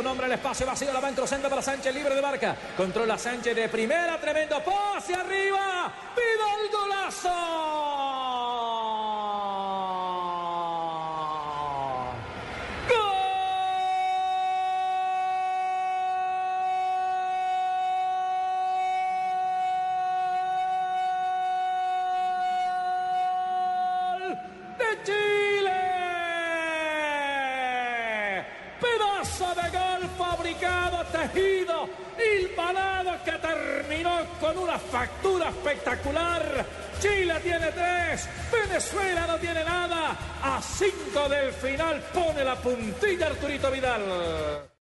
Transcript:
Pico nombra el espacio vacío, la va cruzando para Sánchez, libre de marca. Controla Sánchez de primera, tremendo pase arriba. ¡Pido el! Tejido, hilvanado que terminó con una factura espectacular. Chile tiene tres, Venezuela no tiene nada. A cinco del final pone la puntilla Arturito Vidal.